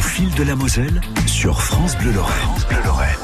Au fil de la Moselle sur France Bleu Lorraine.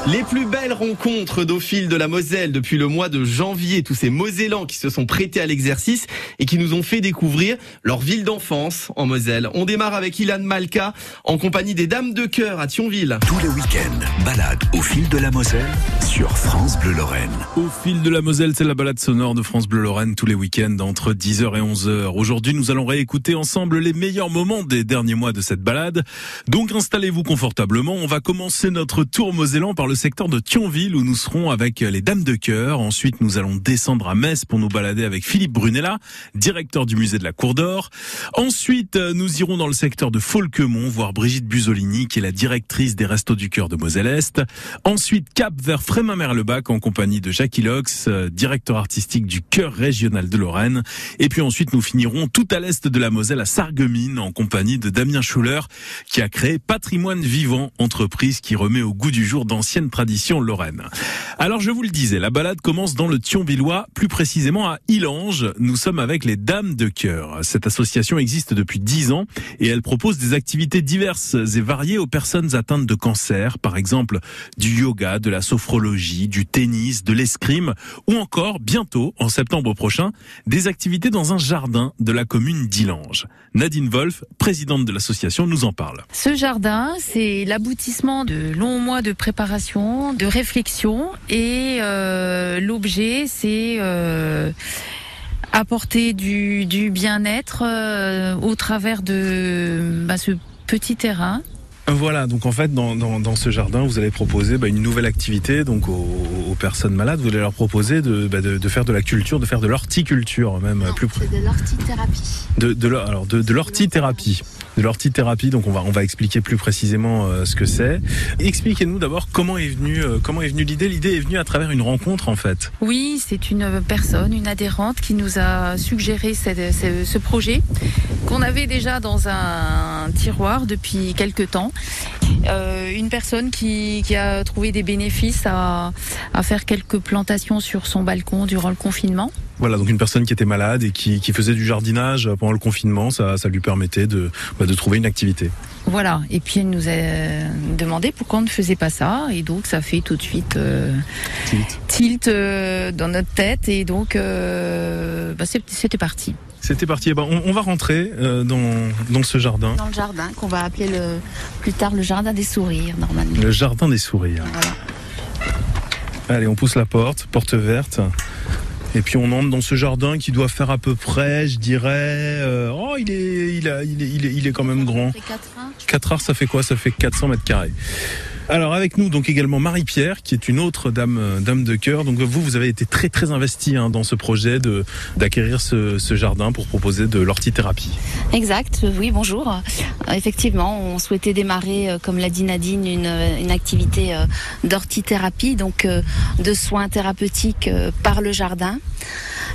Les plus belles rencontres d'au fil de la Moselle depuis le mois de janvier, tous ces Mosellans qui se sont prêtés à l'exercice et qui nous ont fait découvrir leur ville d'enfance en Moselle. On démarre avec Ilan Malka en compagnie des Dames de Cœur à Thionville. Tous les week-ends, balade au fil de la Moselle sur France Bleu Lorraine. Au fil de la Moselle, c'est la balade sonore de France Bleu Lorraine tous les week-ends entre 10h et 11h. Aujourd'hui, nous allons réécouter ensemble les meilleurs moments des derniers mois de cette balade. Donc installez-vous confortablement. On va commencer notre tour mosellan par le secteur de Thionville où nous serons avec les Dames de Cœur. Ensuite, nous allons descendre à Metz pour nous balader avec Philippe Brunella, directeur du musée de la Cour d'Or. Ensuite, nous irons dans le secteur de Folquemont voir Brigitte Busolini qui est la directrice des Restos du Cœur de Moselle-Est. Ensuite, cap vers Frémin-Merlebac en compagnie de Jackie Lox, directeur artistique du Cœur régional de Lorraine. Et puis ensuite, nous finirons tout à l'est de la Moselle à Sarreguemines en compagnie de Damien Schuller qui a créé Patrimoine Vivant, entreprise qui remet au goût du jour d'anciennes traditions lorraines. Alors je vous le disais, la balade commence dans le Thionvillois, plus précisément à Ilange. Nous sommes avec les Dames de Cœur. Cette association existe depuis 10 ans et elle propose des activités diverses et variées aux personnes atteintes de cancer, par exemple du yoga, de la sophrologie, du tennis, de l'escrime ou encore bientôt, en septembre prochain, des activités dans un jardin de la commune d'Ilange. Nadine Wolf, présidente de l'association, nous en parle. C'est l'aboutissement de longs mois de préparation, de réflexion et euh, l'objet, c'est euh, apporter du, du bien-être euh, au travers de bah, ce petit terrain voilà, donc en fait, dans, dans, dans, ce jardin, vous allez proposer bah, une nouvelle activité donc aux, aux, personnes malades. Vous allez leur proposer de, bah, de, de, faire de la culture, de faire de l'horticulture, même non, plus près. de l'hortithérapie. De, de, alors de, de l'hortithérapie. De l'hortithérapie, donc on va expliquer plus précisément euh, ce que c'est. Expliquez-nous d'abord comment est venu euh, comment est venue l'idée. L'idée est venue à travers une rencontre en fait. Oui, c'est une personne, une adhérente qui nous a suggéré ce, projet qu'on avait déjà dans un tiroir depuis quelques temps. Euh, une personne qui, a trouvé des bénéfices à, faire quelques plantations sur son balcon durant le confinement. Voilà, donc une personne qui était malade et qui, qui faisait du jardinage pendant le confinement, ça, ça lui permettait de, bah, de trouver une activité. Voilà, et puis elle nous a demandé pourquoi on ne faisait pas ça, et donc ça fait tout de suite euh, tilt, tilt euh, dans notre tête, et donc euh, bah, c'était parti. C'était parti. Eh ben, on, on, va rentrer euh, dans, dans ce jardin. Dans le jardin qu'on va appeler le, plus tard le jardin des sourires, normalement. Le jardin des sourires. Voilà. Allez, on pousse la porte, porte verte. Et puis on entre dans ce jardin qui doit faire à peu près, je dirais, euh, oh il est, il, a, il, est, il, est, il est quand même grand. 4 heures, ça fait quoi? Ça fait 400 mètres carrés. Alors avec nous donc également Marie-Pierre qui est une autre dame dame de cœur. Donc vous vous avez été très très investi hein, dans ce projet de d'acquérir ce, ce, jardin pour proposer de l'hortithérapie. Exact. Oui bonjour. Effectivement on souhaitait démarrer comme l'a dit Nadine une, une activité d'hortithérapie donc de soins thérapeutiques par le jardin.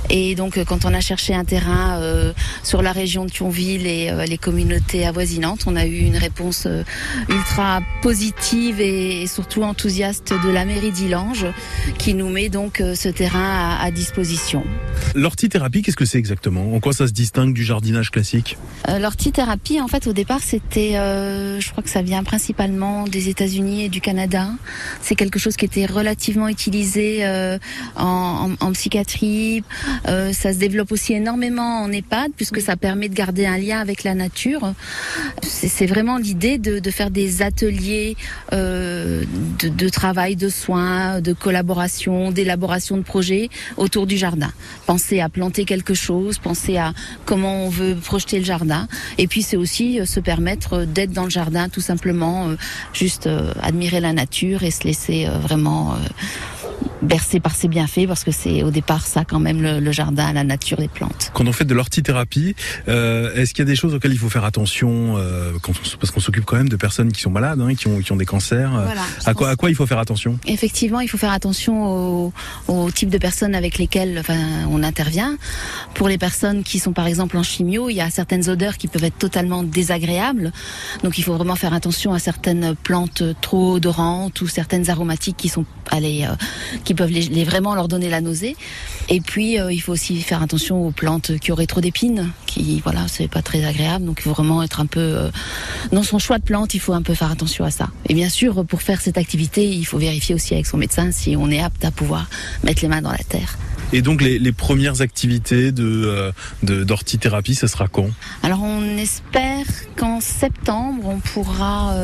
Et donc, quand on a cherché un terrain euh, sur la région de Thionville et euh, les communautés avoisinantes, on a eu une réponse euh, ultra positive et, surtout enthousiaste de la mairie d'Ilange, qui nous met donc ce terrain à, à disposition. L'hortithérapie, qu'est-ce que c'est exactement? En quoi ça se distingue du jardinage classique? L'hortithérapie, en fait, au départ, c'était, je crois que ça vient principalement des États-Unis et du Canada. C'est quelque chose qui était relativement utilisé en, en, en psychiatrie. Euh, ça se développe aussi énormément en EHPAD puisque ça permet de garder un lien avec la nature. C'est vraiment l'idée de, de, faire des ateliers euh, de, de, travail, de soins, de collaboration, d'élaboration de projets autour du jardin. Penser à planter quelque chose, penser à comment on veut projeter le jardin. Et puis c'est aussi se permettre d'être dans le jardin tout simplement, euh, juste admirer la nature et se laisser vraiment bercé par ses bienfaits parce que c'est au départ ça quand même le, le, jardin, la nature, les plantes. Quand on fait de l'hortithérapie, euh, est-ce qu'il y a des choses auxquelles il faut faire attention euh, quand on, parce qu'on s'occupe quand même de personnes qui sont malades, hein, qui, ont, qui ont des cancers. Voilà, à quoi, à quoi il faut faire attention? Effectivement, il faut faire attention au, au, type de personnes avec lesquelles enfin, on intervient. Pour les personnes qui sont par exemple en chimio, il y a certaines odeurs qui peuvent être totalement désagréables. Donc il faut vraiment faire attention à certaines plantes trop odorantes ou certaines aromatiques qui sont allez, euh, qui peuvent les, vraiment leur donner la nausée. Et puis, il faut aussi faire attention aux plantes qui auraient trop d'épines, qui, voilà, c'est pas très agréable. Donc, il faut vraiment être un peu dans son choix de plantes. Il faut un peu faire attention à ça. Et bien sûr, pour faire cette activité, il faut vérifier aussi avec son médecin si on est apte à pouvoir mettre les mains dans la terre. Et donc les, premières activités de d'ortithérapie, ce sera quand? Alors on espère qu'en septembre, on pourra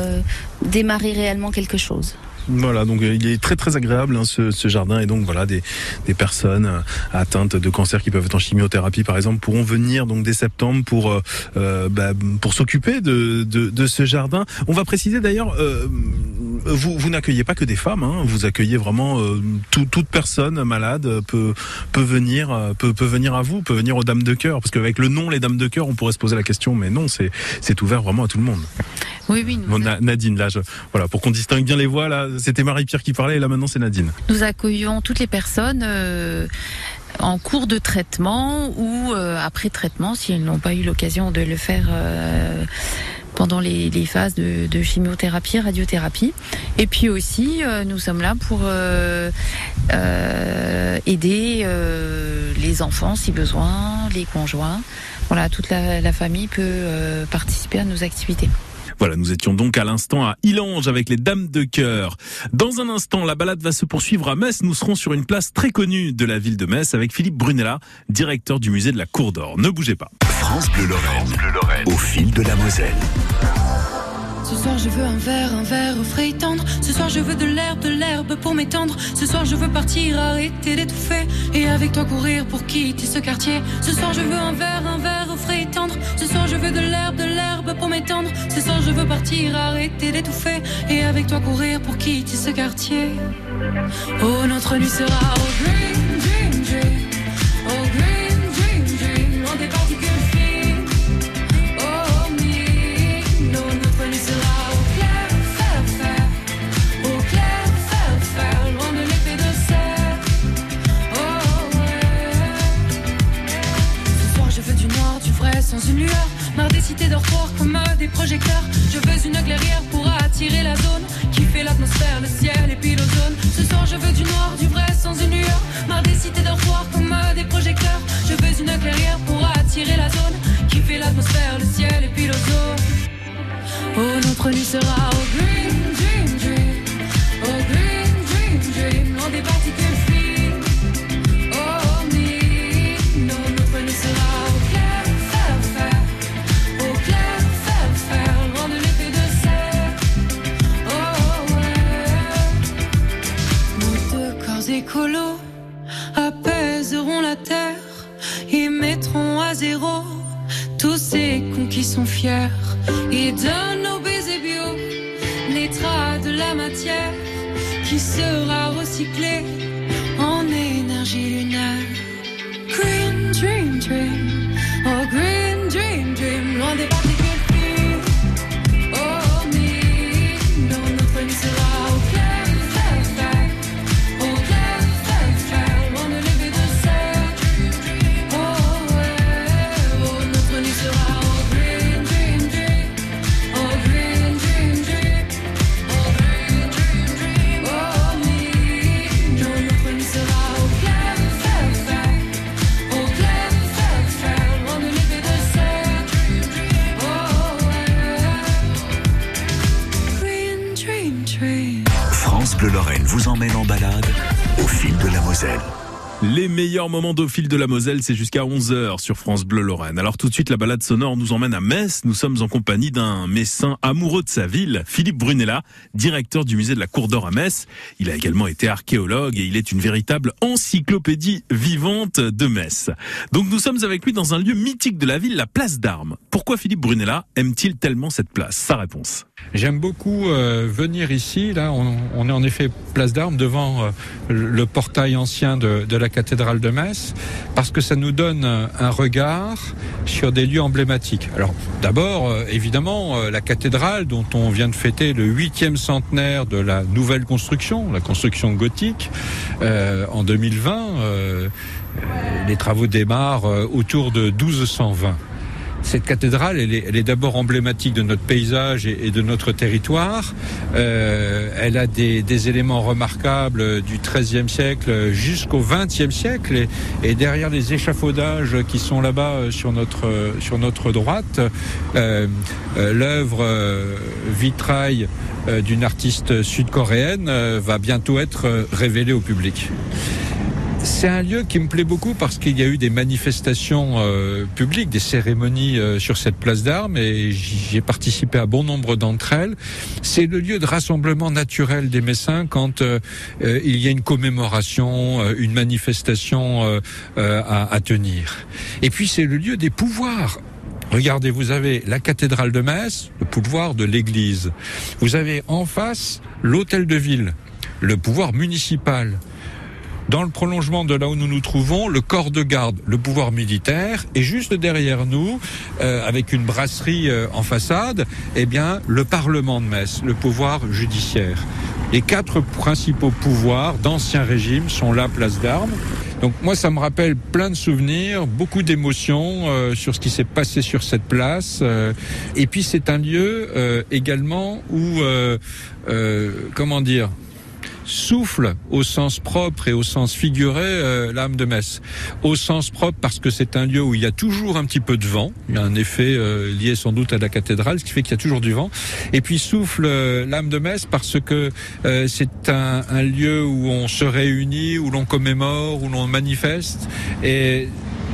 démarrer réellement quelque chose. Voilà, donc euh, il est très très agréable hein, ce, ce, jardin et donc voilà des, des personnes euh, atteintes de cancer qui peuvent être en chimiothérapie par exemple pourront venir donc dès septembre pour euh, bah, pour s'occuper de, de, de, ce jardin. On va préciser d'ailleurs euh, vous, vous n'accueillez pas que des femmes, hein, vous accueillez vraiment tout, toute personne malade peut peut venir peut, peut venir à vous, peut venir aux dames de cœur parce qu'avec le nom les dames de cœur on pourrait se poser la question mais non c'est c'est ouvert vraiment à tout le monde. Oui oui. Nadine là voilà pour qu'on distingue bien les voix là c'était Marie-Pierre qui parlait et là maintenant c'est Nadine. Nous accueillons toutes les personnes euh, en cours de traitement ou euh, après traitement s'ils n'ont pas eu l'occasion de le faire euh, pendant les, phases de, chimiothérapie, radiothérapie. Et puis aussi, nous sommes là pour aider les enfants si besoin, les conjoints. Voilà, toute la famille peut participer à nos activités. Voilà, nous étions donc à l'instant à Ilange avec les Dames de Cœur. Dans un instant, la balade va se poursuivre à Metz. Nous serons sur une place très connue de la ville de Metz avec Philippe Brunella, directeur du musée de la Cour d'Or. Ne bougez pas. France Bleu Lorraine, au fil de la Moselle. Ce soir je veux un verre, un verre frais et tendre. Ce soir je veux de l'herbe, de l'herbe pour m'étendre. Ce soir je veux partir, arrêter d'étouffer. Et avec toi courir pour quitter ce quartier. Ce soir je veux un verre, un verre frais et tendre. Ce soir je veux de l'herbe, de l'herbe pour m'étendre. Ce soir je veux partir, arrêter d'étouffer. Et avec toi courir pour quitter ce quartier. Oh notre nuit sera au green, dream, dream. Les meilleurs moments d'au fil de la Moselle, c'est jusqu'à 11h sur France Bleu Lorraine. Alors tout de suite, la balade sonore nous emmène à Metz. Nous sommes en compagnie d'un messin amoureux de sa ville, Philippe Brunella, directeur du musée de la Cour d'Or à Metz. Il a également été archéologue et il est une véritable encyclopédie vivante de Metz. Donc nous sommes avec lui dans un lieu mythique de la ville, la place d'Armes. Pourquoi Philippe Brunella aime-t-il tellement cette place? Sa réponse. J'aime beaucoup euh, venir ici. Là, on, est en effet place d'Armes devant euh, le portail ancien de, de la cathédrale de Metz, parce que ça nous donne un regard sur des lieux emblématiques. Alors d'abord, euh, évidemment, euh, la cathédrale dont on vient de fêter le huitième centenaire de la nouvelle construction, la construction gothique, euh, en 2020, les travaux démarrent autour de 1220. Cette cathédrale, elle est, est d'abord emblématique de notre paysage et, de notre territoire. Euh, elle a des, des, éléments remarquables du XIIIe siècle jusqu'au XXe siècle. Et, derrière les échafaudages qui sont là-bas euh, sur notre, sur notre droite, euh, euh l'œuvre euh, vitrail d'une artiste sud-coréenne va bientôt être révélée au public. C'est un lieu qui me plaît beaucoup parce qu'il y a eu des manifestations euh, publiques, des cérémonies euh, sur cette place d'armes et j'ai participé à bon nombre d'entre elles. C'est le lieu de rassemblement naturel des Messins quand euh, il y a une commémoration, une manifestation à, à tenir. Et puis c'est le lieu des pouvoirs. Regardez, vous avez la cathédrale de Metz, le pouvoir de l'église. Vous avez en face l'hôtel de ville, le pouvoir municipal. Dans le prolongement de là où nous nous trouvons, le corps de garde, le pouvoir militaire, et juste derrière nous, euh, avec une brasserie euh, en façade, eh bien, le Parlement de Metz, le pouvoir judiciaire. Les quatre principaux pouvoirs d'ancien régime sont là, place d'armes. Donc moi, ça me rappelle plein de souvenirs, beaucoup d'émotions euh, sur ce qui s'est passé sur cette place. Euh, et puis c'est un lieu euh, également où, comment dire, souffle au sens propre et au sens figuré euh, l'âme de Metz. Au sens propre parce que c'est un lieu où il y a toujours un petit peu de vent, il y a un effet euh, lié sans doute à la cathédrale, ce qui fait qu'il y a toujours du vent. Et puis souffle euh, l'âme de Metz parce que c'est un, un lieu où on se réunit, où l'on commémore, où l'on manifeste. Et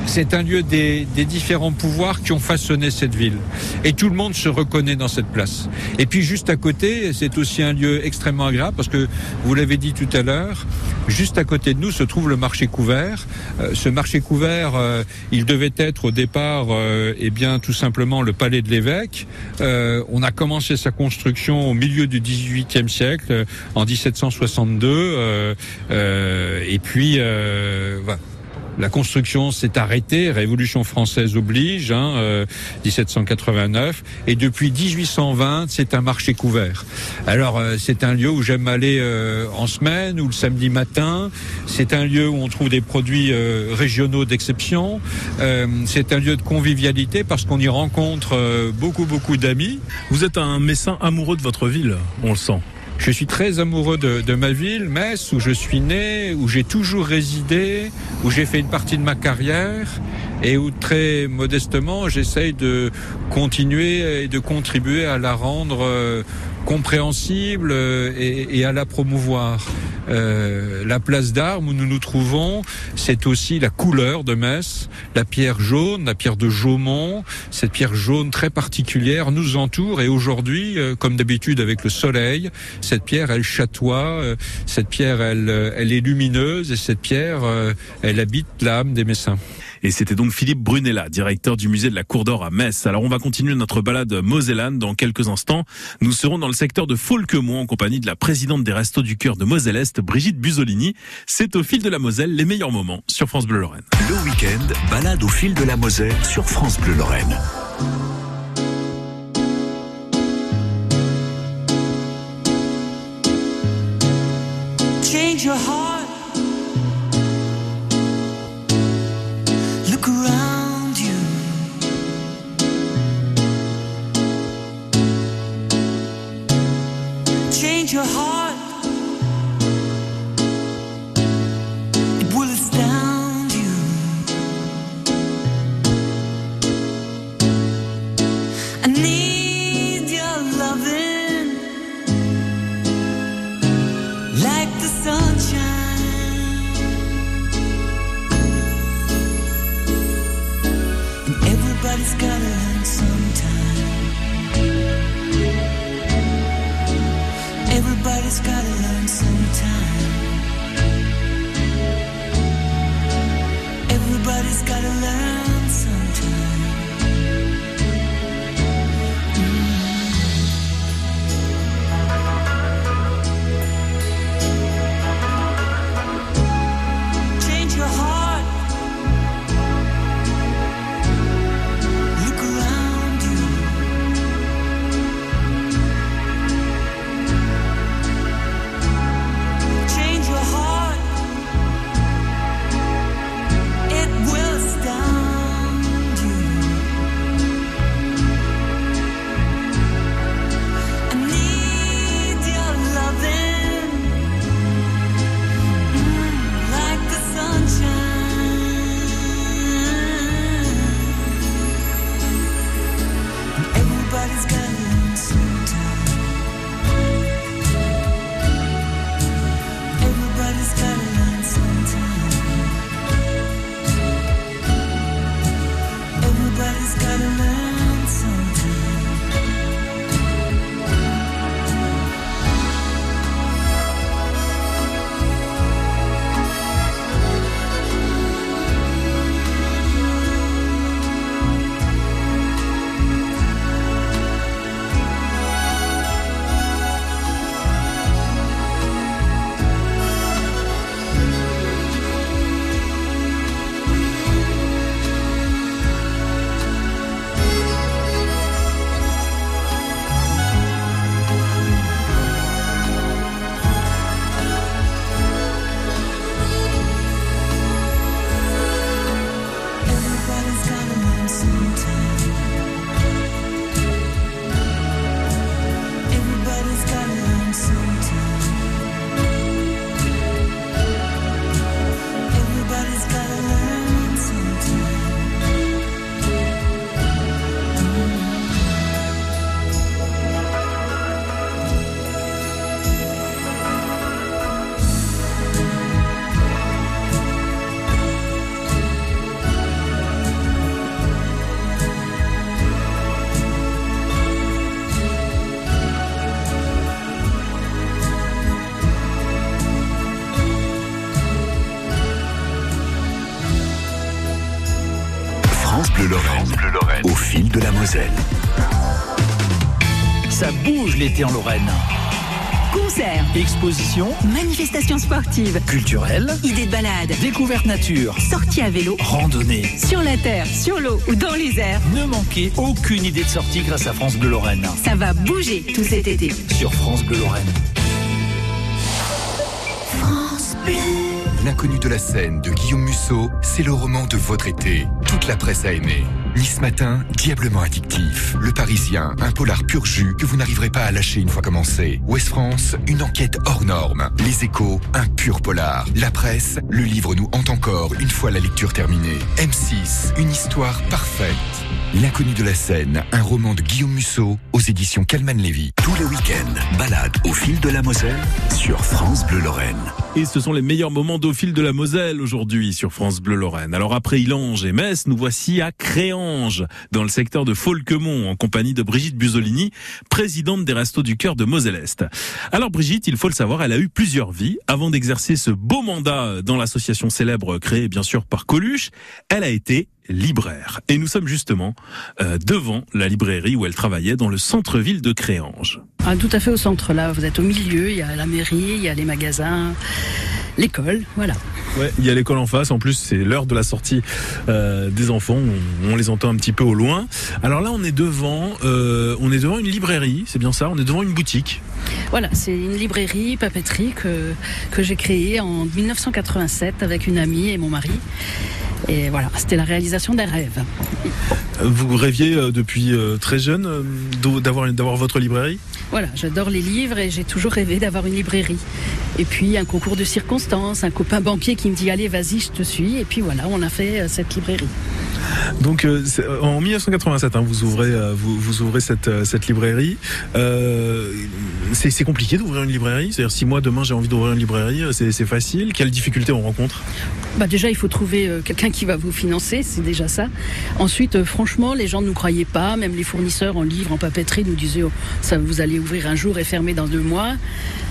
c'est un lieu des, des, différents pouvoirs qui ont façonné cette ville. Et tout le monde se reconnaît dans cette place. Et puis juste à côté, c'est aussi un lieu extrêmement agréable parce que, vous l'avez dit tout à l'heure, juste à côté de nous se trouve le marché couvert. Euh, ce marché couvert, euh, il devait être au départ, euh, eh bien, tout simplement le palais de l'évêque. Euh, on a commencé sa construction au milieu du XVIIIe siècle, en 1762. Euh, et puis, voilà la construction s'est arrêtée, Révolution française oblige, hein, euh, 1789, et depuis 1820, c'est un marché couvert. Alors euh, c'est un lieu où j'aime aller euh, en semaine ou le samedi matin. C'est un lieu où on trouve des produits euh, régionaux d'exception. C'est un lieu de convivialité parce qu'on y rencontre beaucoup beaucoup d'amis. Vous êtes un messin amoureux de votre ville, on le sent. Je suis très amoureux de, ma ville, Metz, où je suis né, où j'ai toujours résidé, où j'ai fait une partie de ma carrière et où très modestement j'essaye de continuer et de contribuer à la rendre euh, compréhensible et, et, à la promouvoir. Euh, la place d'armes où nous nous trouvons, c'est aussi la couleur de Metz, la pierre jaune, la pierre de Jaumont, cette pierre jaune très particulière nous entoure et aujourd'hui, euh, comme d'habitude avec le soleil, cette pierre elle chatoie, euh, cette pierre elle, euh, elle est lumineuse et cette pierre euh, elle habite l'âme des Messins. Et c'était donc Philippe Brunella, directeur du musée de la Cour d'Or à Metz. Alors on va continuer notre balade mosellane dans quelques instants. Nous serons dans le secteur de Folquemont en compagnie de la présidente des Restos du Cœur de Moselle-Est, Brigitte Busolini. C'est au fil de la Moselle les meilleurs moments sur France Bleu Lorraine. Le week-end, balade au fil de la Moselle sur France Bleu Lorraine. En Lorraine. Concerts, Exposition, manifestations sportives, culturelle, idées de balade, découverte nature, sorties à vélo, randonnée. sur la terre, sur l'eau ou dans les airs. Ne manquez aucune idée de sortie grâce à France Bleu Lorraine. Ça va bouger tout cet été. Sur France Bleu Lorraine. L'inconnu de la scène de Guillaume Musso, c'est le roman de votre été. Toute la presse a aimé. Nice Matin, diablement addictif. Le Parisien, un polar pur jus que vous n'arriverez pas à lâcher une fois commencé. Ouest France, une enquête hors norme. Les échos, un pur polar. La presse, le livre nous hante encore une fois la lecture terminée. M6, une histoire parfaite. L'inconnu de la scène, un roman de Guillaume Musso aux éditions Calman Lévy. Tous les week-ends, balade au fil de la Moselle sur France Bleu Lorraine. Et ce sont les meilleurs moments d'au fil de la Moselle aujourd'hui sur France Bleu Lorraine. Alors après Ilange et Metz, nous voici à Dans le secteur de Folquemont, en compagnie de Brigitte Busolini, présidente des Restos du Cœur de Moselle-Est. Alors Brigitte, il faut le savoir, elle a eu plusieurs vies. Avant d'exercer ce beau mandat dans l'association célèbre créée bien sûr par Coluche, elle a été libraire. Et nous sommes justement euh, devant la librairie où elle travaillait dans le centre-ville de Créange. Ah, tout à fait au centre, là. Vous êtes au milieu, il y a la mairie, il y a les magasins, l'école, voilà. Ouais, il y a l'école en face. En plus, c'est l'heure de la sortie euh, des enfants. On, on les entend un petit peu au loin. Alors là, on est devant, euh, on est devant une librairie. C'est bien ça? On est devant une boutique. Voilà, c'est une librairie, papeterie que, que j'ai créée en 1987 avec une amie et mon mari. Et voilà, c'était la réalisation d'un rêve. Vous rêviez euh, depuis euh, très jeune euh, d'avoir votre librairie? Voilà, j'adore les livres et j'ai toujours rêvé d'avoir une librairie. Et puis un concours de circonstances, un copain banquier qui me dit allez vas-y je te suis et puis voilà on a fait cette librairie. Donc euh, c'est- en 1987, hein, vous ouvrez euh, vous, ouvrez cette euh, librairie. Euh, c'est compliqué d'ouvrir une librairie. C'est-à-dire si moi demain j'ai envie d'ouvrir une librairie, euh, c'est facile. Quelles difficultés on rencontre? Bah déjà il faut trouver euh, quelqu'un qui va vous financer, c'est déjà ça. Ensuite euh, franchement les gens ne nous croyaient pas, même les fournisseurs en livres, en papeterie nous disaient oh, ça vous allez ouvrir un jour et fermer dans deux mois.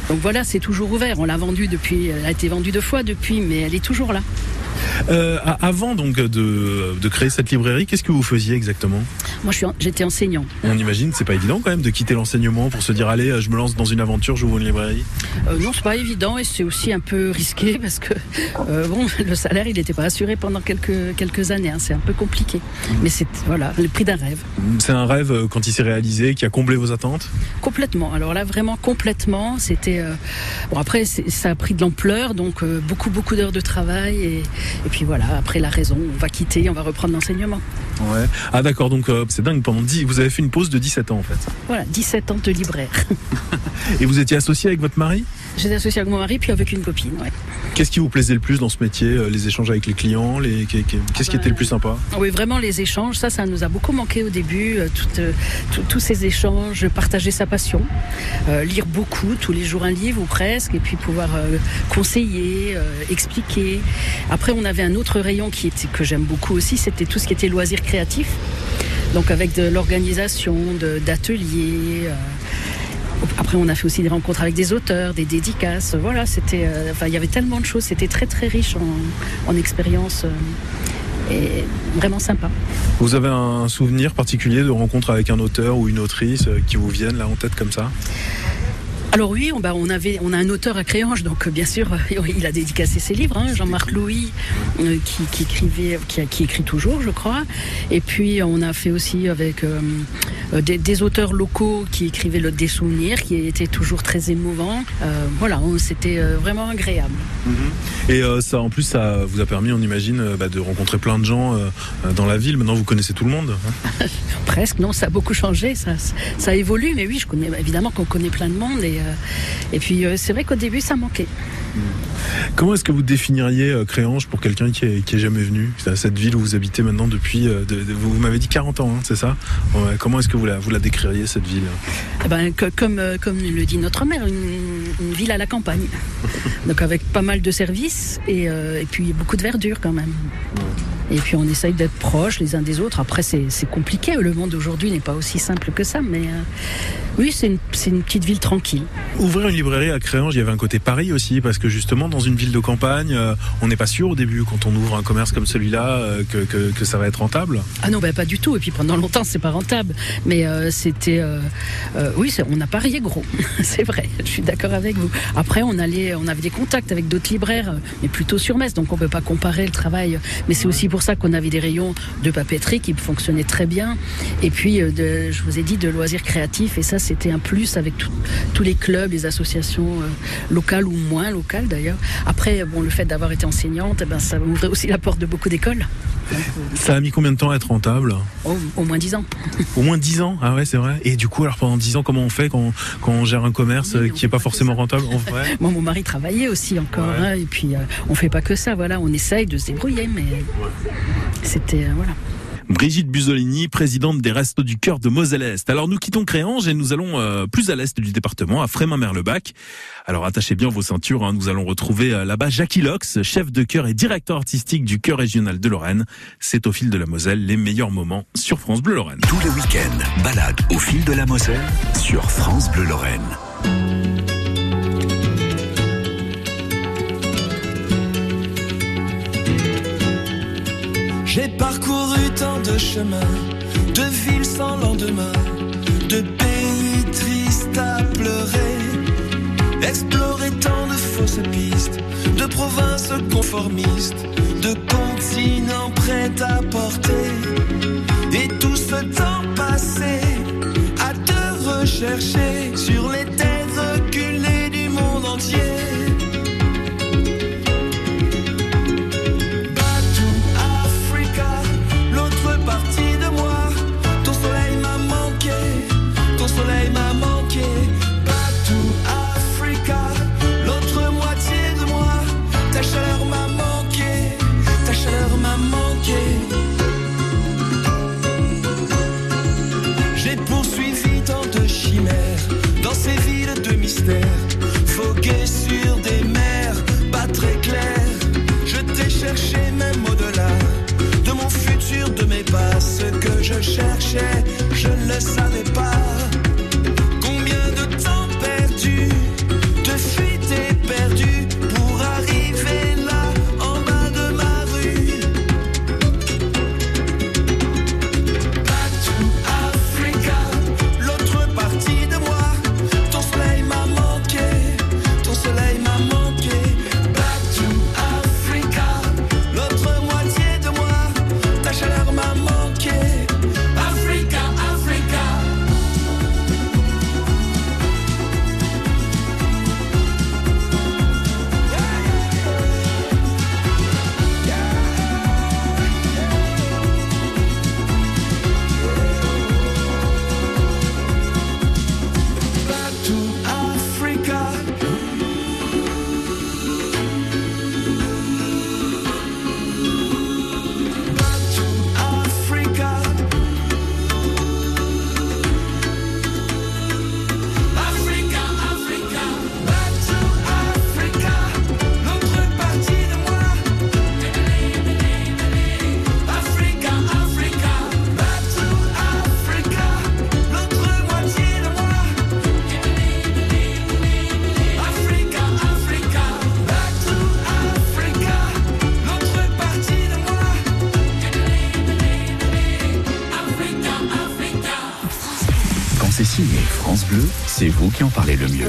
Donc voilà c'est toujours ouvert. On l'a vendue depuis, elle a été vendue deux fois depuis, mais elle est toujours là. Euh, Avant donc de, de créer cette librairie, qu'est-ce que vous faisiez exactement? Moi je suis, en- j'étais enseignant. On imagine, c'est pas évident quand même de quitter l'enseignement pour se dire allez, je me lance dans une aventure, j'ouvre une librairie. Euh, non, c'est pas évident et c'est aussi un peu risqué parce que euh, bon, le salaire il n'était pas assuré pendant quelques quelques années. hein. c'est un peu compliqué, mais c'est voilà le prix d'un rêve. C'est un rêve euh, quand il s'est réalisé, qui a comblé vos attentes? Complètement. Alors là, vraiment complètement. C'était euh, bon. Après, ça a pris de l'ampleur, donc beaucoup beaucoup d'heures de travail et, et puis voilà. Après la raison, on va quitter, on va reprendre l'enseignement. Ouais. Ah d'accord, donc euh, c'est dingue. Pendant 10, vous avez fait une pause de 17 ans en fait. Voilà, 17 ans de libraire. Et vous étiez associé avec votre mari? J'étais associée avec mon mari puis avec une copine. Ouais. Qu'est-ce qui vous plaisait le plus dans ce métier euh, Les échanges avec les clients les... qu'est- Qu'est-ce qui bah, était le plus sympa? Oui, vraiment les échanges, ça, ça nous a beaucoup manqué au début. euh, tout, euh, tout- tous ces échanges, partager sa passion, euh, lire beaucoup, tous les jours un livre ou presque, et puis pouvoir euh, conseiller, expliquer. Après, on avait un autre rayon qui était que j'aime beaucoup aussi, c'était tout ce qui était loisirs créatifs. Donc avec de l'organisation, d'ateliers. Après, on a fait aussi des rencontres avec des auteurs, des dédicaces. Voilà, c'était, euh, il y avait tellement de choses. C'était très très riche en, en expérience euh, et vraiment sympa. Vous avez un souvenir particulier de rencontre avec un auteur ou une autrice euh, qui vous viennent là en tête comme ça? Alors oui, on, bah, on avait, on a un auteur à Créange, donc euh, bien sûr, euh, il a dédicacé ses livres, hein, Jean-Marc Louis, euh, qui, qui écrivait, qui, écrit toujours, je crois. Et puis on a fait aussi avec euh, des, des auteurs locaux qui écrivaient le, des souvenirs, qui étaient toujours très émouvants. Euh, voilà, c'était vraiment agréable. Et euh, ça, en plus, ça vous a permis, on imagine, bah, de rencontrer plein de gens dans la ville. Maintenant, vous connaissez tout le monde. hein Presque, non, ça a beaucoup changé, ça, ça évolue, mais oui, je connais évidemment qu'on connaît plein de monde et, et puis euh, c'est vrai qu'au début ça manquait. Comment est-ce que vous définiriez euh, Créange pour quelqu'un qui est, qui est jamais venu Cette ville où vous habitez maintenant depuis, euh, de- de- vous vous m'avez dit 40 ans, hein, c'est ça? Ouais, Comment est-ce que vous la, vous la décririez cette ville? Eh ben, que- comme, euh, comme le dit notre mère, une, une ville à la campagne. Donc avec pas mal de services et, euh, et puis beaucoup de verdure quand même. Et puis on essaye d'être proches les uns des autres. Après c'est compliqué, le monde aujourd'hui n'est pas aussi simple que ça, mais euh, oui c'est une, petite ville tranquille. Ouvrir une librairie à Créange, il y avait un côté Paris aussi, parce que justement, dans une ville de campagne, euh, on n'est pas sûr au début, quand on ouvre un commerce comme celui-là, euh, que, que- que ça va être rentable. Ah non, bah, pas du tout. Et puis pendant longtemps, c'est pas rentable. Mais c'était, oui, on a parié gros. c'est vrai. Je suis d'accord avec vous. Après, on allait, on avait des contacts avec d'autres libraires, mais plutôt sur Metz. Donc on peut pas comparer le travail. Mais c'est aussi pour ça qu'on avait des rayons de papeterie qui fonctionnaient très bien. Et puis, euh, je vous ai dit, de loisirs créatifs. Et ça, c'était un plus avec tous les clubs, les associations euh, locales ou moins locales d'ailleurs. Après, bon, le fait d'avoir été enseignante, eh ben, ça ouvrait aussi la porte de beaucoup d'écoles. Ça a mis combien de temps à être rentable Au, au moins 10 ans. Au moins 10 ans, ah ouais, c'est vrai. Et du coup, alors pendant 10 ans, comment on fait quand, quand on gère un commerce qui est pas forcément rentable en vrai Moi, mon mari travaillait aussi encore, Ouais. hein, et puis euh, on fait pas que ça. Voilà, on essaye de se débrouiller, mais c'était euh, voilà. Brigitte Busolini, présidente des Restos du Cœur de Moselle-Est. Alors nous quittons Créange et nous allons euh, plus à l'est du département, à Frémin-Merlebach. Alors attachez bien vos ceintures, hein, nous allons retrouver euh, là-bas Jackie Lox, chef de chœur et directeur artistique du chœur régional de Lorraine. C'est au fil de la Moselle, les meilleurs moments sur France Bleu Lorraine. Tous les week-ends, balade au fil de la Moselle sur France Bleu Lorraine. J'ai de chemins, de villes sans lendemain, de pays tristes à pleurer. Exploré tant de fausses pistes, de provinces conformistes, de continents prêts à porter. Et tout ce temps passé à te rechercher sur les terres reculées du monde entier. Je ne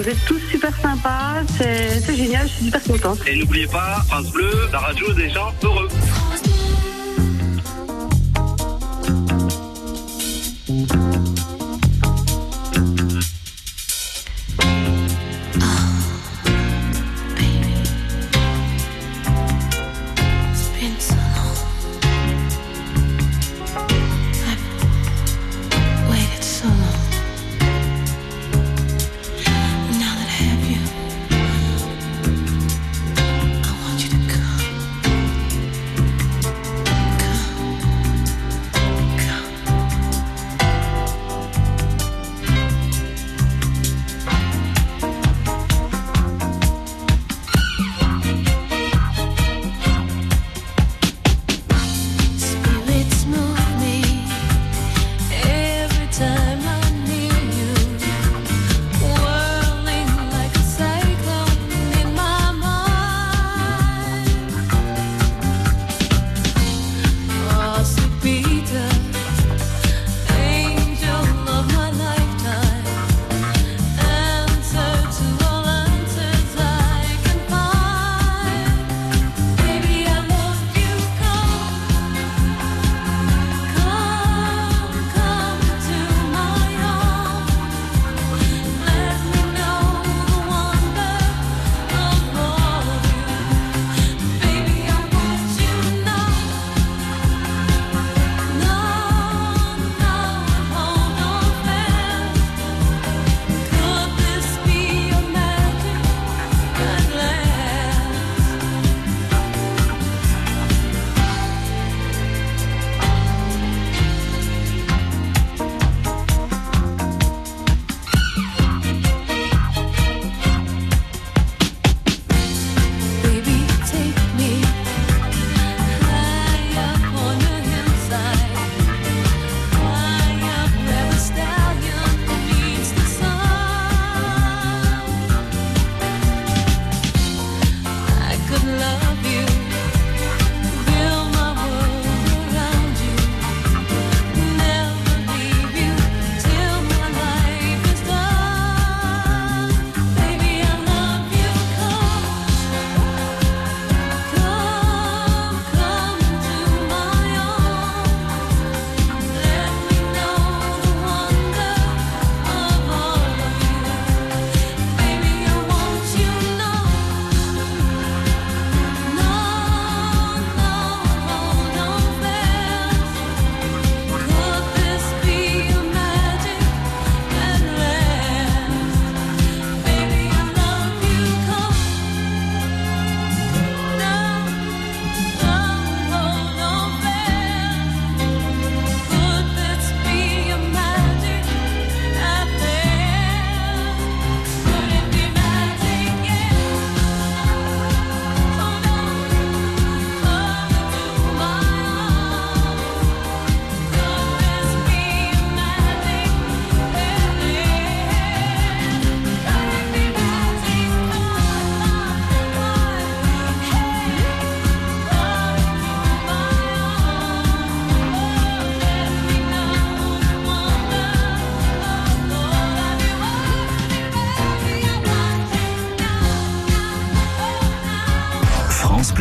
Vous êtes tous super sympas, c'est génial, je suis super contente. Et n'oubliez pas, France Bleu, la radio des gens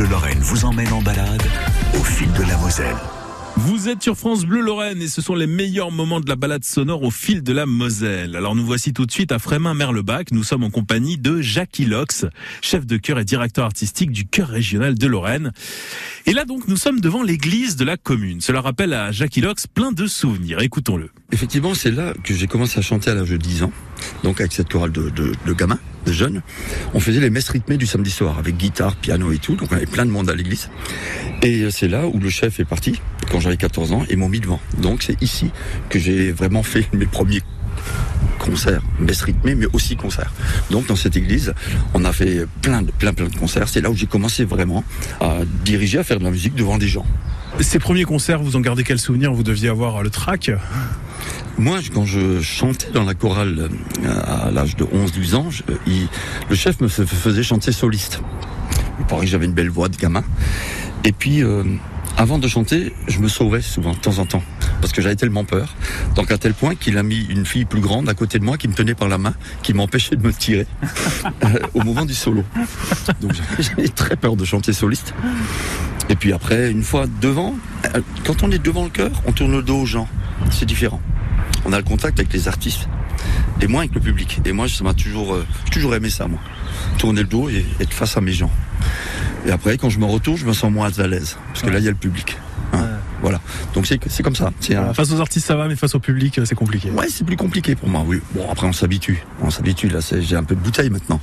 Lorraine vous emmène en balade au fil de la Moselle. Vous êtes sur France Bleu Lorraine et ce sont les meilleurs moments de la balade sonore au fil de la Moselle. Alors nous voici tout de suite à Frémin-Merlebach. Nous sommes en compagnie de Jackie Lox, chef de chœur et directeur artistique du chœur régional de Lorraine. Et là donc nous sommes devant l'église de la commune. Cela rappelle à Jackie Lox plein de souvenirs. Écoutons-le. Effectivement, c'est là que j'ai commencé à chanter à l'âge de 10 ans, donc avec cette chorale de, de, de gamins, de jeunes. On faisait les messes rythmées du samedi soir, avec guitare, piano et tout, donc on avait plein de monde à l'église. Et c'est là où le chef est parti, quand j'avais 14 ans, et m'ont mis devant. Donc c'est ici que j'ai vraiment fait mes premiers concerts, messes rythmées, mais aussi concerts. Donc dans cette église, on a fait plein de, plein, plein de concerts. C'est là où j'ai commencé vraiment à diriger, à faire de la musique devant des gens. Ces premiers concerts, vous en gardez quel souvenir? Vous deviez avoir le trac? Moi, quand je chantais dans la chorale euh, à l'âge de 11-12 ans, je, il, le chef me faisait chanter soliste. Il paraît que j'avais une belle voix de gamin. Et puis, euh, avant de chanter, je me sauvais souvent, de temps en temps, parce que j'avais tellement peur. Donc à tel point qu'il a mis une fille plus grande à côté de moi qui me tenait par la main, qui m'empêchait de me tirer euh, au moment du solo. Donc j'avais très peur de chanter soliste. Et puis après, une fois devant, quand on est devant le chœur, on tourne le dos aux gens. C'est différent on a le contact avec les artistes et moins avec le public. Et moi, ça m'a toujours, euh, toujours aimé ça, moi. Tourner le dos et être face à mes gens. Et après, quand je me retourne, je me sens moins à l'aise. Parce que là, il y a le public. Hein, voilà. Donc c'est c'est comme ça. Un... Face aux artistes ça va, mais face au public c'est compliqué. Ouais, c'est plus compliqué pour moi. Oui. Bon après on s'habitue, on s'habitue. Là j'ai un peu de bouteille maintenant.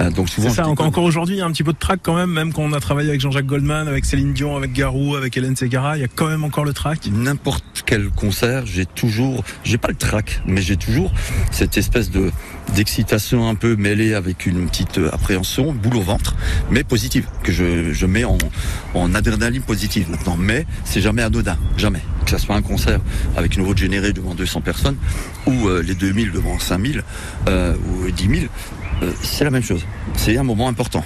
Euh, donc souvent. C'est ça. Encore, encore aujourd'hui il y a un petit peu de track quand même, même quand on a travaillé avec Jean-Jacques Goldman, avec Céline Dion, avec Garou, avec Hélène Segara, il y a quand même encore le track. N'importe quel concert, j'ai toujours, j'ai pas le track, mais j'ai toujours cette espèce de d'excitation un peu mêlée avec une petite appréhension, boule au ventre, mais positive que je, je mets en, en adrénaline positive maintenant. Mais c'est jamais anodin, jamais. Que ce soit un concert avec une voix générée devant 200 personnes ou euh, les 2000 devant 5000 euh, ou 10 000, euh, c'est la même chose. C'est un moment important.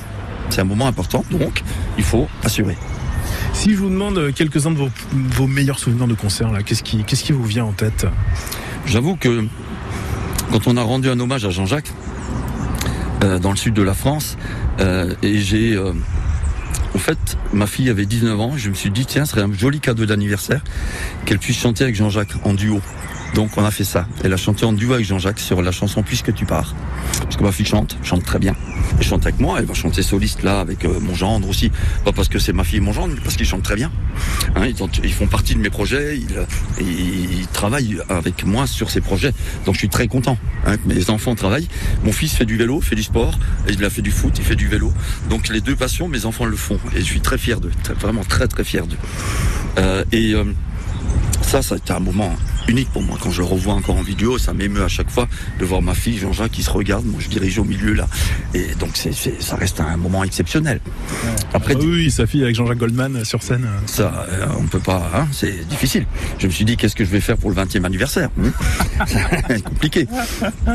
C'est un moment important, donc il faut assurer. Si je vous demande quelques-uns de vos, vos, meilleurs souvenirs de concert, là, qu'est-ce qui, qu'est-ce qui vous vient en tête? J'avoue que quand on a rendu un hommage à Jean-Jacques euh, dans le sud de la France, euh, et j'ai euh, en fait, ma fille avait 19 ans, je me suis dit, tiens, ce serait un joli cadeau d'anniversaire qu'elle puisse chanter avec Jean-Jacques en duo. Donc on a fait ça. Elle a chanté en duo avec Jean-Jacques sur la chanson Puisque tu pars. Parce que ma fille chante, chante très bien. Elle chante avec moi, elle va chanter soliste là avec euh, mon gendre aussi. Pas parce que c'est ma fille et mon gendre, mais parce qu'ils chantent très bien. Hein, ils, font partie de mes projets, ils, travaillent avec moi sur ces projets. Donc je suis très content hein, que mes enfants travaillent. Mon fils fait du vélo, fait du sport, il a fait du foot, il fait du vélo. Donc les deux passions, mes enfants le font. Et je suis très fier d'eux, vraiment très très fier d'eux. Euh, et euh, ça, ça a été un moment unique pour moi. Quand je le revois encore en vidéo, ça m'émeut à chaque fois de voir ma fille Jean-Jacques qui se regarde. Moi, je dirige au milieu là, et donc c'est, ça reste un moment exceptionnel. Après, ah oui, sa fille avec Jean-Jacques Goldman sur scène. Ça, euh, on peut pas. Hein, c'est difficile. Je me suis dit, qu'est-ce que je vais faire pour le 20e anniversaire C'est compliqué.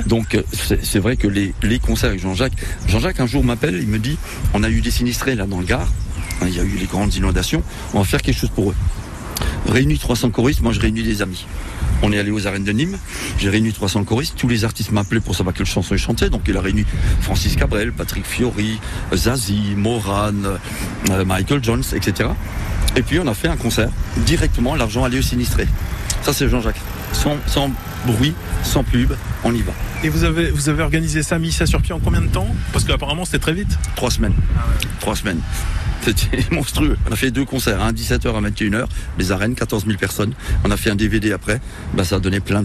Donc, c'est, vrai que les, les concerts avec Jean-Jacques. Jean-Jacques un jour m'appelle, il me dit, on a eu des sinistrés là dans le Gard. Il y a eu les grandes inondations. On va faire quelque chose pour eux réunis 300 choristes, moi je réunis des amis. On est allé aux arènes de Nîmes, j'ai réuni 300 choristes, tous les artistes m'appelaient pour savoir quelle chanson ils chantaient, donc il a réuni Francis Cabrel, Patrick Fiori, Zazie, Moran, euh, Michael Jones, etc. Et puis on a fait un concert, directement l'argent allait au sinistré. Ça c'est Jean-Jacques. Sans, sans, bruit, sans pub, on y va. Et vous avez, vous avez organisé ça, mis ça sur pied en combien de temps? Parce qu'apparemment c'était très vite. Trois semaines. Trois semaines. C'était monstrueux. On a fait deux concerts, un 17h à 21h, les arènes, 14 000 personnes. On a fait un DVD après. Bah, ça a donné plein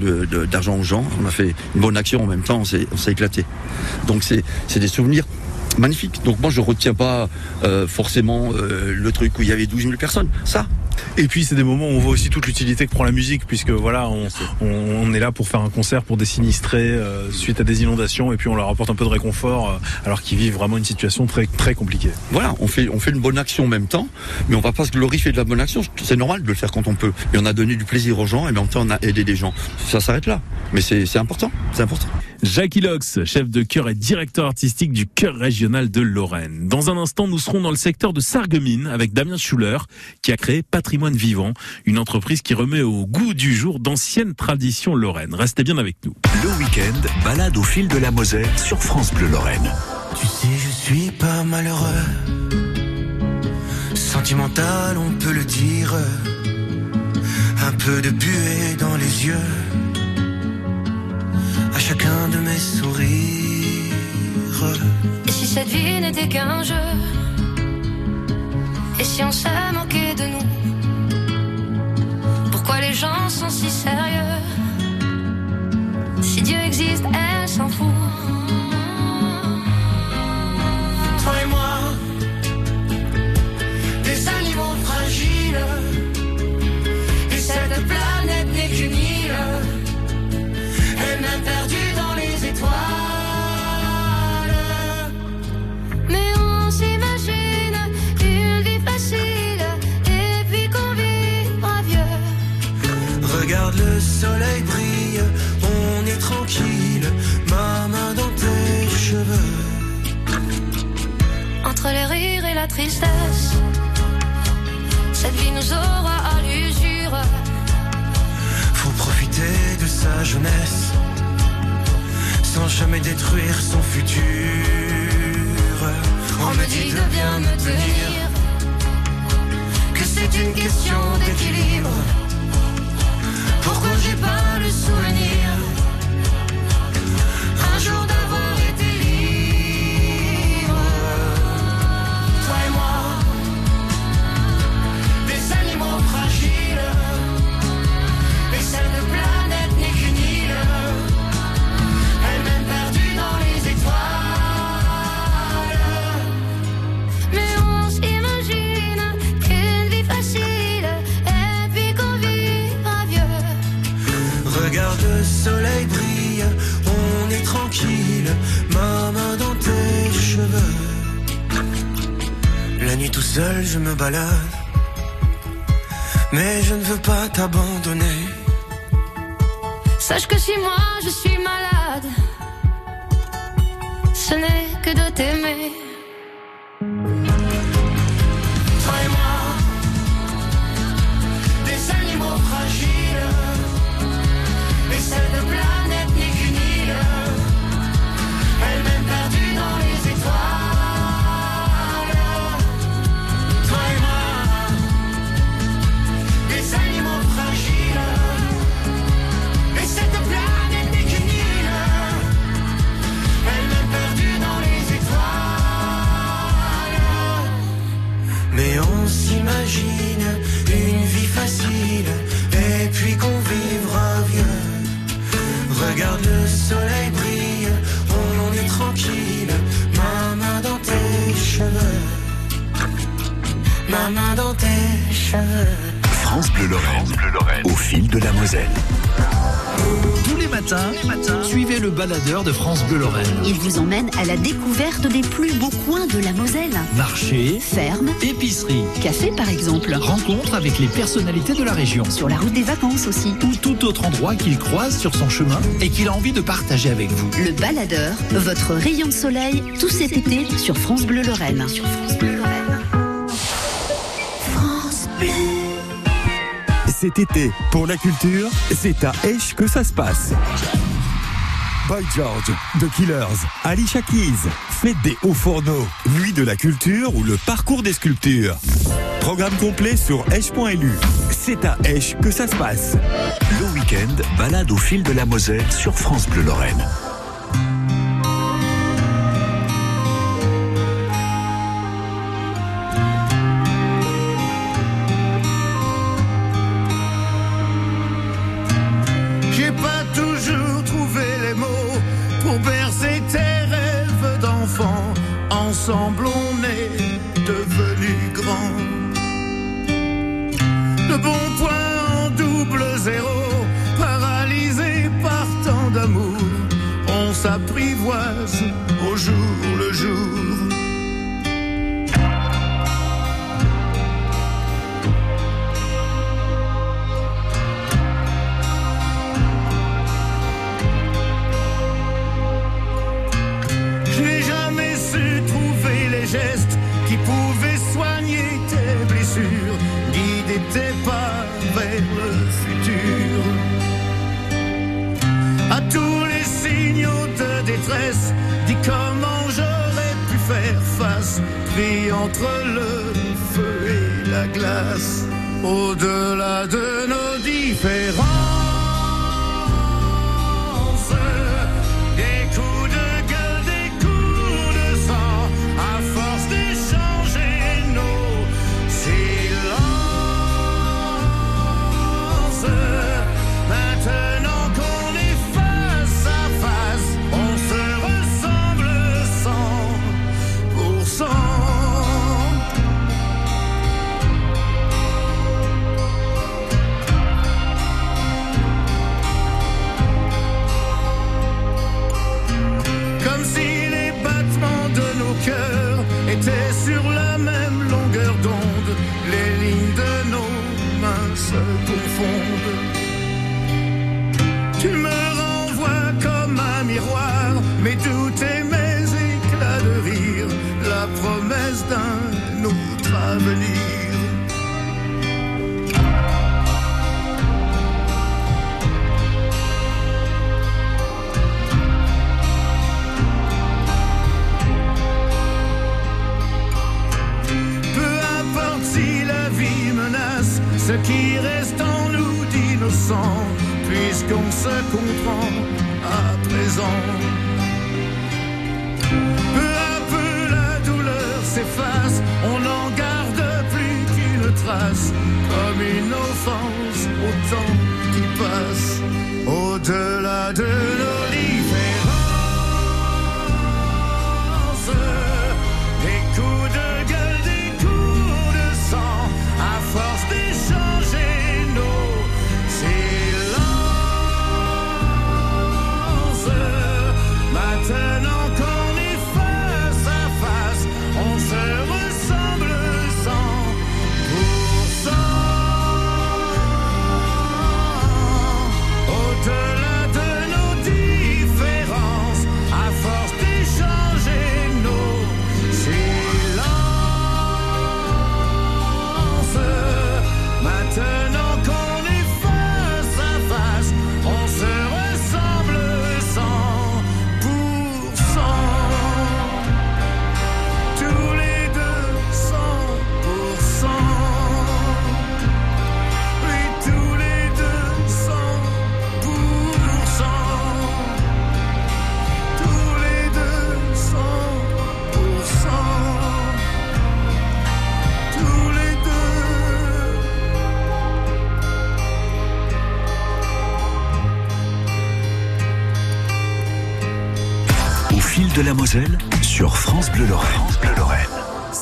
d'argent aux gens. On a fait une bonne action en même temps. On s'est éclaté. Donc c'est des souvenirs magnifiques. Donc moi je retiens pas euh, forcément euh, le truc où il y avait 12 000 personnes. Ça, et puis c'est des moments où on voit aussi toute l'utilité que prend la musique, puisque voilà, on, on, est là pour faire un concert pour des sinistrés euh, suite à des inondations, et puis on leur apporte un peu de réconfort, euh, alors qu'ils vivent vraiment une situation très très compliquée. Voilà, on fait on fait une bonne action en même temps, mais on va pas se glorifier de la bonne action. C'est normal de le faire quand on peut. Et on a donné du plaisir aux gens, et en même temps on a aidé des gens. Ça s'arrête là, mais c'est important, c'est important. Jackie Lox, chef de chœur et directeur artistique du chœur régional de Lorraine. Dans un instant, nous serons dans le secteur de Sarreguemines avec Damien Schuller, qui a créé Patrimoine Vivant, une entreprise qui remet au goût du jour d'anciennes traditions lorraines. Restez bien avec nous. Le week-end, balade au fil de la Moselle sur France Bleu Lorraine. Tu sais, je suis pas malheureux. Sentimental, on peut le dire. Un peu de buée dans les yeux. À chacun de mes sourires. Et si cette vie n'était qu'un jeu? Et si on se moquait de nous? Gens sont si sérieux Si Dieu existe, elle s'en fout. La tristesse Cette vie nous aura à l'usure Faut profiter de sa jeunesse sans jamais détruire son futur. On me dit de bien me tenir que c'est une question d'équilibre. Pourquoi j'ai pas le souvenir Regarde le soleil brille, on est tranquille, ma main dans tes cheveux. La nuit tout seul, je me balade, mais je ne veux pas t'abandonner. Sache que si moi je suis malade Ce n'est que de t'aimer cheveux. France Bleu Lorraine, au fil de la Moselle. Tous les matins, suivez le baladeur de France Bleu Lorraine. Il vous emmène à la découverte des plus beaux coins de la Moselle. Marché, Ferme, épicerie, café par exemple. rencontre avec les personnalités de la région. Sur la route des vacances aussi. Ou tout autre endroit qu'il croise sur son chemin et qu'il a envie de partager avec vous. Le baladeur, votre rayon de soleil, tout cet été sur France Bleu Lorraine. France Cet été, pour la culture, c'est à Esch que ça se passe. Boy George, The Killers, Alicia Keys, Fête des Hauts Fourneaux, Nuit de la Culture ou le Parcours des Sculptures. Programme complet sur esch.lu. C'est à Esch que ça se passe. Le week-end, balade au fil de la Moselle sur France Bleu Lorraine.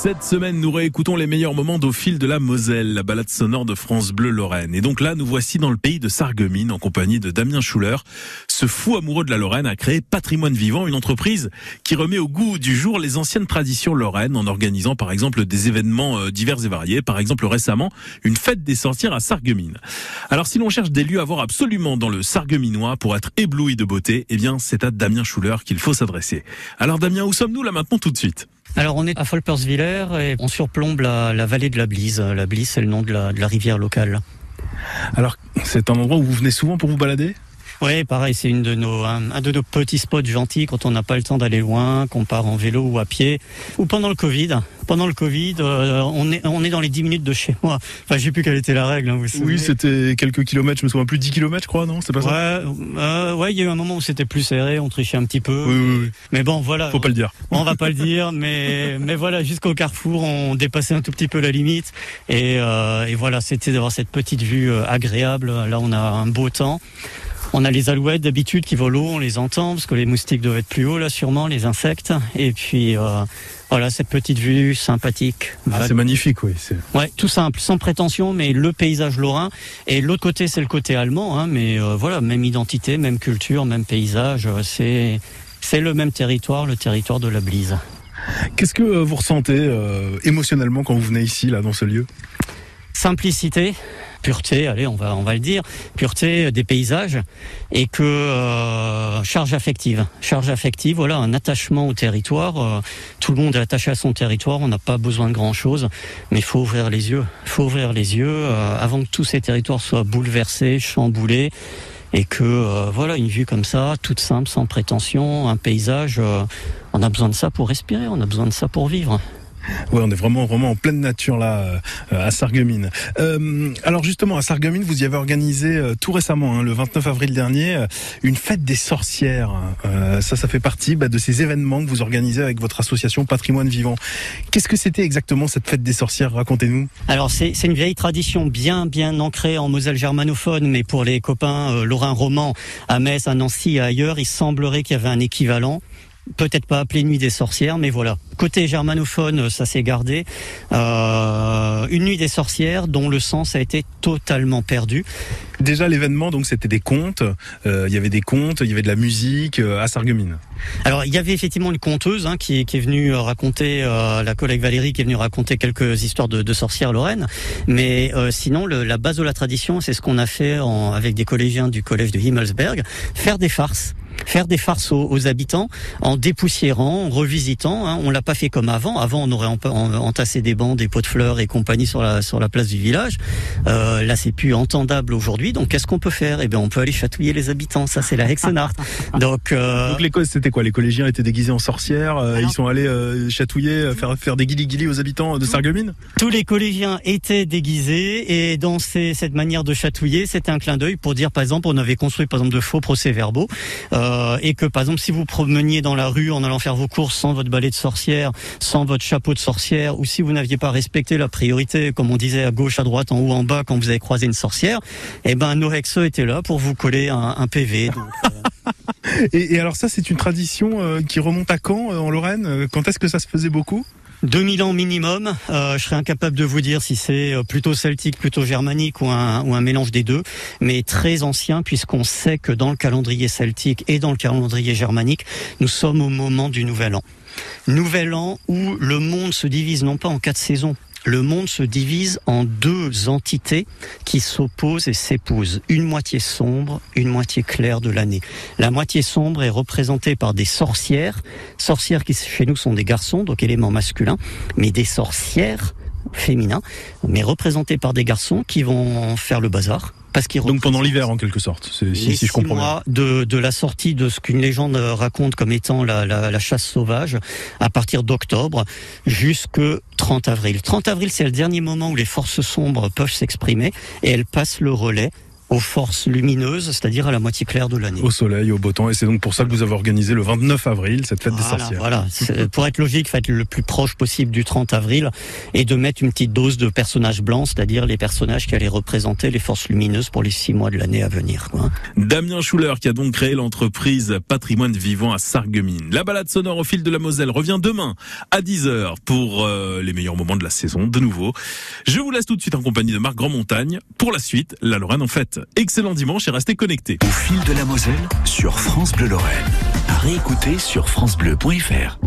Cette semaine, nous réécoutons les meilleurs moments d'au fil de la Moselle, la balade sonore de France Bleu Lorraine. Et donc là, nous voici dans le pays de Sarreguemines en compagnie de Damien Schuller. Ce fou amoureux de la Lorraine a créé Patrimoine Vivant, une entreprise qui remet au goût du jour les anciennes traditions lorraines en organisant par exemple des événements euh, divers et variés. Par exemple récemment, une fête des sorcières à Sarreguemines. Alors si l'on cherche des lieux à voir absolument dans le Sarregueminois pour être ébloui de beauté, eh bien c'est à Damien Schuller qu'il faut s'adresser. Alors Damien, où sommes-nous là maintenant tout de suite? Alors on est à Folperswiller et on surplombe la, vallée de la Blise. La Blise, c'est le nom de la rivière locale. Alors c'est un endroit où vous venez souvent pour vous balader? Oui, pareil, c'est une de nos, un, un de nos petits spots gentils quand on n'a pas le temps d'aller loin, qu'on part en vélo ou à pied, ou pendant le Covid. Pendant le Covid, euh, on est on est dans les 10 minutes de chez moi. Enfin, je sais plus quelle était la règle. Hein, vous Oui, c'était quelques kilomètres, je me souviens plus, 10 kilomètres, je crois, non C'est pas ça Ouais, euh, ouais, il y a eu un moment où c'était plus serré, on trichait un petit peu. Oui, oui, oui. Mais bon, voilà. Faut pas le dire. On va pas le dire, mais mais voilà, jusqu'au carrefour, on dépassait un tout petit peu la limite. Et, euh, et voilà, c'était d'avoir cette petite vue euh, agréable. Là, on a un beau temps. On a les alouettes d'habitude qui volent haut, on les entend parce que les moustiques doivent être plus hauts là, sûrement les insectes. Et puis euh, voilà cette petite vue sympathique. Ah, c'est magnifique, oui. Ouais, tout simple, sans prétention, mais le paysage lorrain. Et l'autre côté, c'est le côté allemand, hein, mais euh, voilà, même identité, même culture, même paysage. euh, c'est c'est le même territoire, le territoire de la Blise. Qu'est-ce que vous ressentez euh, émotionnellement quand vous venez ici, là, dans ce lieu? Simplicité, pureté, allez, on va on va le dire, pureté des paysages et que euh, charge affective, charge affective, voilà, un attachement au territoire. euh, tout le monde est attaché à son territoire, on n'a pas besoin de grand chose, mais il faut ouvrir les yeux, faut ouvrir les yeux euh, avant que tous ces territoires soient bouleversés, chamboulés. Et que voilà une vue comme ça, toute simple, sans prétention, un paysage, on a besoin de ça pour respirer, on a besoin de ça pour vivre. Ouais, on est vraiment vraiment en pleine nature là euh, à Sarreguemines. Euh, alors justement à Sarreguemines, vous y avez organisé euh, tout récemment, hein, le 29 avril dernier, une fête des sorcières. Ça, ça fait partie bah, de ces événements que vous organisez avec votre association Patrimoine Vivant. Qu'est-ce que c'était exactement cette fête des sorcières? Racontez-nous. Alors c'est une vieille tradition bien bien ancrée en Moselle germanophone, mais pour les copains lorrains romans à Metz, à Nancy et ailleurs, il semblerait qu'il y avait un équivalent. Peut-être pas appelé Nuit des sorcières, mais voilà. Côté germanophone, ça s'est gardé. Euh, une nuit des sorcières dont le sens a été totalement perdu. Déjà l'événement, donc c'était des contes. Euh, Il y avait des contes, il y avait de la musique euh, à Sarreguemines. Alors il y avait effectivement une conteuse hein, qui, qui est venue raconter, euh, la collègue Valérie qui est venue raconter quelques histoires de, de sorcières lorraines. Mais euh, sinon, le- la base de la tradition, c'est ce qu'on a fait en- avec des collégiens du collège de Himmelsberg, faire des farces faire des farces aux, aux habitants en dépoussiérant, en revisitant. Hein. On l'a pas fait comme avant. Avant, on aurait en- en- entassé des bancs, des pots de fleurs et compagnie sur la sur la place du village. Euh, là, c'est plus entendable aujourd'hui. Donc, qu'est-ce qu'on peut faire? Eh bien, on peut aller chatouiller les habitants. Ça, c'est la Hexenart. Donc, euh, Donc les causes, c'était quoi? Les collégiens étaient déguisés en sorcières. euh, ils sont allés euh, chatouiller, euh, faire faire des guilis guilis aux habitants de Sarreguemines? Tous les collégiens étaient déguisés et dans ces- cette manière de chatouiller, c'était un clin d'œil pour dire, par exemple, on avait construit par exemple de faux procès-verbaux euh, et que par exemple, si vous promeniez dans la rue en allant faire vos courses sans votre balai de sorcière, sans votre chapeau de sorcière, ou si vous n'aviez pas respecté la priorité, comme on disait à gauche, à droite, en haut, en bas, quand vous avez croisé une sorcière, eh ben nos Hexeux étaient là pour vous coller un, PV. Donc, Et, et alors ça, c'est une tradition euh, qui remonte à quand euh, en Lorraine? Euh, Quand est-ce que ça se faisait beaucoup? 2000 ans minimum. Euh, je serais incapable de vous dire si c'est euh, plutôt celtique, plutôt germanique ou un, ou un mélange des deux, mais très ancien puisqu'on sait que dans le calendrier celtique et dans le calendrier germanique, nous sommes au moment du Nouvel An. Nouvel An où le monde se divise non pas en quatre saisons. Le monde se divise en deux entités qui s'opposent et s'épousent. Une moitié sombre, une moitié claire de l'année. La moitié sombre est représentée par des sorcières, sorcières qui chez nous sont des garçons, donc éléments masculins, mais des sorcières féminins, mais représentées par des garçons qui vont faire le bazar. Parce qu'ils Donc pendant l'hiver en quelque sorte, si, je comprends bien. de, de la sortie de ce qu'une légende raconte comme étant la, la, la chasse sauvage, à partir d'octobre jusque 30 avril. 30 avril, c'est le dernier moment où les forces sombres peuvent s'exprimer et elles passent le relais aux forces lumineuses, c'est-à-dire à la moitié claire de l'année. Au soleil, au beau temps, et c'est donc pour ça que vous avez organisé le 29 avril cette fête des sorcières. voilà. Pour être logique, faites le plus proche possible du 30 avril et de mettre une petite dose de personnages blancs, c'est-à-dire les personnages qui allaient représenter les forces lumineuses pour les six mois de l'année à venir. Quoi. Damien Schuller qui a donc créé l'entreprise Patrimoine Vivant à Sarreguemines. La balade sonore au fil de la Moselle revient demain à 10h pour euh, les meilleurs moments de la saison de nouveau. Je vous laisse tout de suite en compagnie de Marc Grandmontagne. Pour la suite, la Lorraine en fête. Excellent dimanche et restez connectés. Au fil de la Moselle sur France Bleu Lorraine. À réécouter sur francebleu.fr.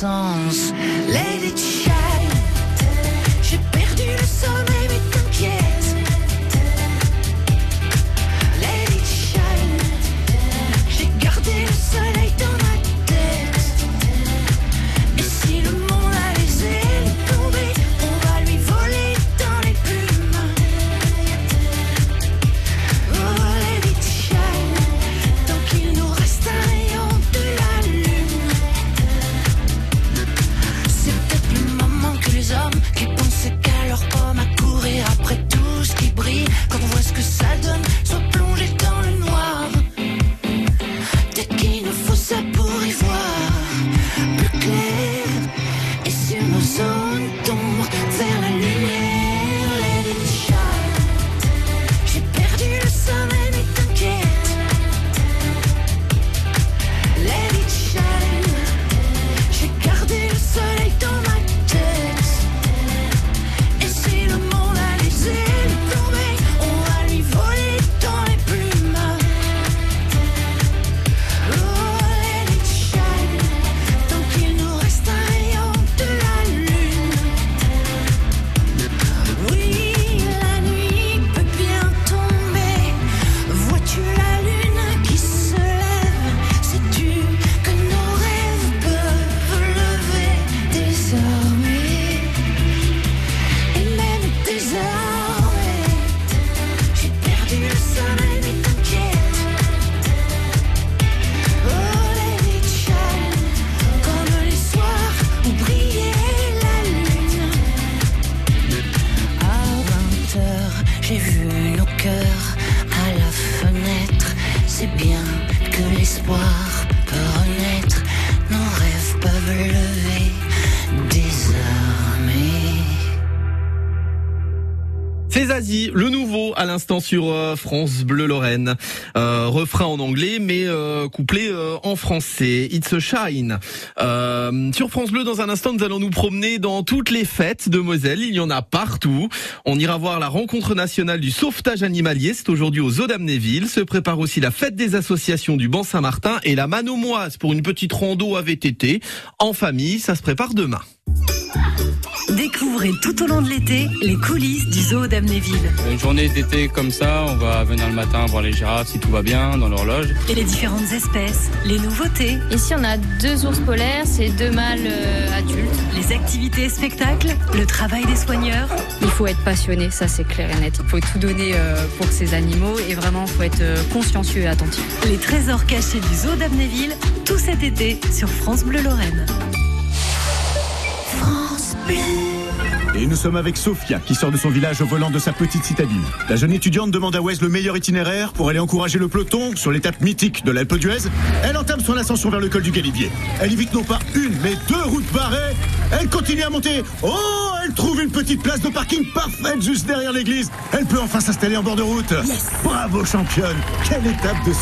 son l'instant sur euh, France Bleu Lorraine. Euh, refrain en anglais, mais euh, couplet euh, en français. It's a Shine. Sur France Bleu, dans un instant, nous allons nous promener dans toutes les fêtes de Moselle. Il y en a partout. On ira voir la rencontre nationale du sauvetage animalier. C'est aujourd'hui aux eaux d'Amnéville. Se prépare aussi la fête des associations du Banc Saint-Martin et la Manomoise pour une petite rando à VTT. En famille, ça se prépare demain. Découvrez tout au long de l'été les coulisses du zoo d'Amnéville Une journée d'été comme ça, on va venir le matin voir les girafes si tout va bien dans l'horloge. et les différentes espèces, les nouveautés. Ici, on a deux ours polaires, c'est deux mâles euh, adultes. Les activités et spectacles, le travail des soigneurs. Il faut être passionné, ça c'est clair et net. Il faut tout donner euh, pour ces animaux et vraiment, il faut être euh, consciencieux et attentif. Les trésors cachés du zoo d'Amnéville, tout cet été sur France Bleu Lorraine. France Bleu. Et nous sommes avec Sophia, qui sort de son village au volant de sa petite citadine. La jeune étudiante demande à Wes le meilleur itinéraire pour aller encourager le peloton sur l'étape mythique de l'Alpe d'Huez. Elle entame son ascension vers le col du Galibier. Elle évite non pas une, mais deux routes barrées. Elle continue à monter. Oh, elle trouve une petite place de parking parfaite juste derrière l'église. Elle peut enfin s'installer en bord de route. Bravo championne. Quelle étape de